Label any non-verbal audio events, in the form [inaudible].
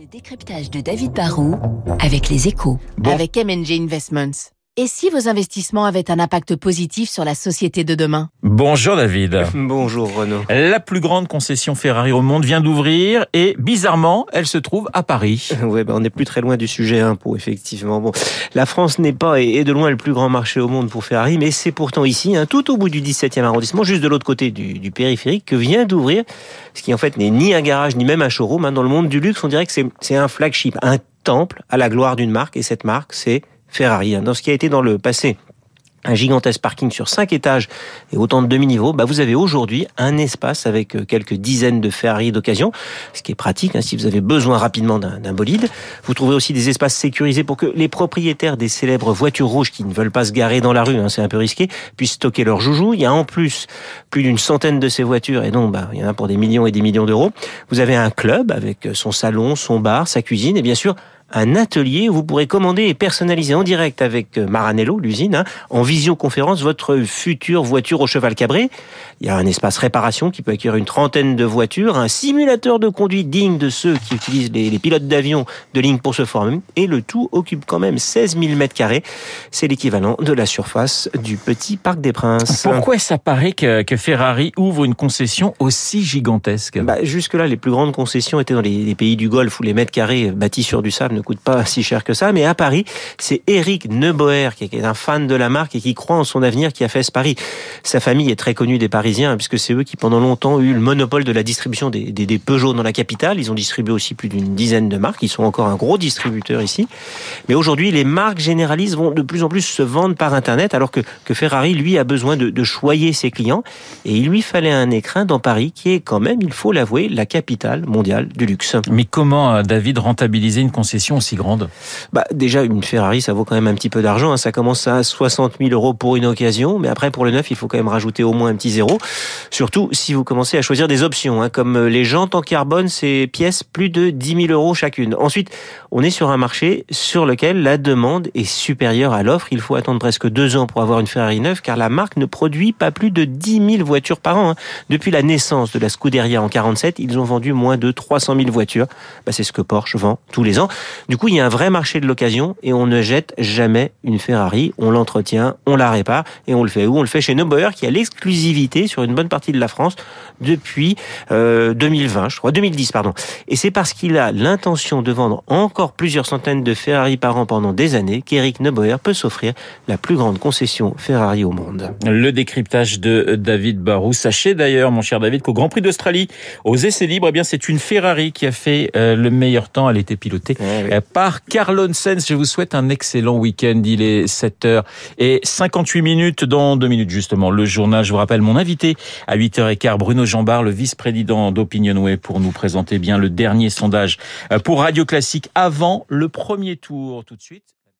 Le décryptage de David Barrault avec les échos. Bon. avec MNG Investments. Et si vos investissements avaient un impact positif sur la société de demain? Bonjour David. [laughs] Bonjour Renaud. La plus grande concession Ferrari au monde vient d'ouvrir et bizarrement, elle se trouve à Paris. [laughs] Ouais, ben on n'est plus très loin du sujet impôt, effectivement. Bon, la France n'est pas et est de loin le plus grand marché au monde pour Ferrari, mais c'est pourtant ici, hein, tout au bout du 17e arrondissement, juste de l'autre côté du, du périphérique, que vient d'ouvrir ce qui en fait n'est ni un garage ni même un showroom. hein. Dans le monde du luxe, on dirait que c'est c'est un flagship, un temple à la gloire d'une marque, et cette marque, c'est Ferrari. hein. Dans ce qui a été dans le passé un gigantesque parking sur cinq étages et autant de demi-niveaux, bah vous avez aujourd'hui un espace avec euh, quelques dizaines de Ferrari d'occasion, ce qui est pratique hein, si vous avez besoin rapidement d'un bolide. Vous trouvez aussi des espaces sécurisés pour que les propriétaires des célèbres voitures rouges qui ne veulent pas se garer dans la rue, hein, c'est un peu risqué, puissent stocker leurs joujoux. Il y a en plus plus d'une centaine de ces voitures et donc bah, il y en a pour des millions et des millions d'euros. Vous avez un club avec son salon, son bar, sa cuisine et bien sûr un atelier où vous pourrez commander et personnaliser en direct avec euh, Maranello, l'usine, hein, en visioconférence votre future voiture au cheval cabré. Il y a un espace réparation qui peut accueillir une trentaine de voitures, un simulateur de conduite digne de ceux qui utilisent les, les pilotes d'avion de ligne pour se former, et le tout occupe quand même 16 000 mètres carrés. C'est l'équivalent de la surface du petit Parc des Princes. Pourquoi ça paraît que, que Ferrari ouvre une concession aussi gigantesque? Bah, jusque-là, les plus grandes concessions étaient dans les, les pays du Golfe où les mètres carrés bâtis sur du sable ne coûtent pas si cher que ça. Mais à Paris, c'est Eric Neuboer qui est un fan de la marque et qui croit en son avenir qui a fait ce pari. Sa famille est très connue des Parisiens puisque c'est eux qui pendant longtemps ont eu le monopole de la distribution des, des, Peugeot dans la capitale. Ils ont distribué aussi plus d'une dizaine de marques. Ils sont encore un gros distributeur ici. Mais aujourd'hui, les marques généralistes vont de plus en plus se vendre par Internet alors que, que Ferrari, lui, a besoin de, de choyer ses clients. Et il lui fallait un écrin dans Paris qui est quand même, il faut l'avouer, la capitale mondiale du luxe. Mais comment, euh, David, rentabiliser une concession aussi grande Bah, déjà, une Ferrari, ça vaut quand même un petit peu d'argent. hein. Ça commence à 60 000 euros pour une occasion. Mais après, pour le neuf, il faut quand même rajouter au moins un petit zéro. Surtout si vous commencez à choisir des options. hein, comme euh, les jantes en carbone, ces pièces, plus de 10 000 euros chacune. Ensuite, on est sur un marché sur lequel la demande est supérieure à l'offre. Il faut attendre presque deux ans pour avoir une Ferrari neuve, car la marque ne produit pas plus de 10 000 voitures par an. hein. Depuis la naissance de la Scuderia en 47, ils ont vendu moins de 300 000 voitures. Bah, c'est ce que Porsche vend tous les ans. Du coup, il y a un vrai marché de l'occasion et on ne jette jamais une Ferrari. On l'entretient, on la répare et on le fait où? On le fait chez Neubauer qui a l'exclusivité sur une bonne partie de la France depuis euh, 2020, je crois, 2010 pardon. Et c'est parce qu'il a l'intention de vendre encore plusieurs centaines de Ferrari par an pendant des années qu'Eric Neubauer peut s'offrir la plus grande concession Ferrari au monde. Le décryptage de David Barou. Sachez d'ailleurs, mon cher David, qu'au Grand Prix d'Australie, aux essais libres, eh bien, c'est une Ferrari qui a fait euh, le meilleur temps. Elle était pilotée par Carlon Sens. Je vous souhaite un excellent week-end. Il est 7h et 58 minutes dans deux minutes, justement. Le journal, je vous rappelle mon invité à 8h15, Bruno Jambard, le vice-président d'Opinionway pour nous présenter bien le dernier sondage euh, pour Radio Classique avant le premier tour. Tout de suite.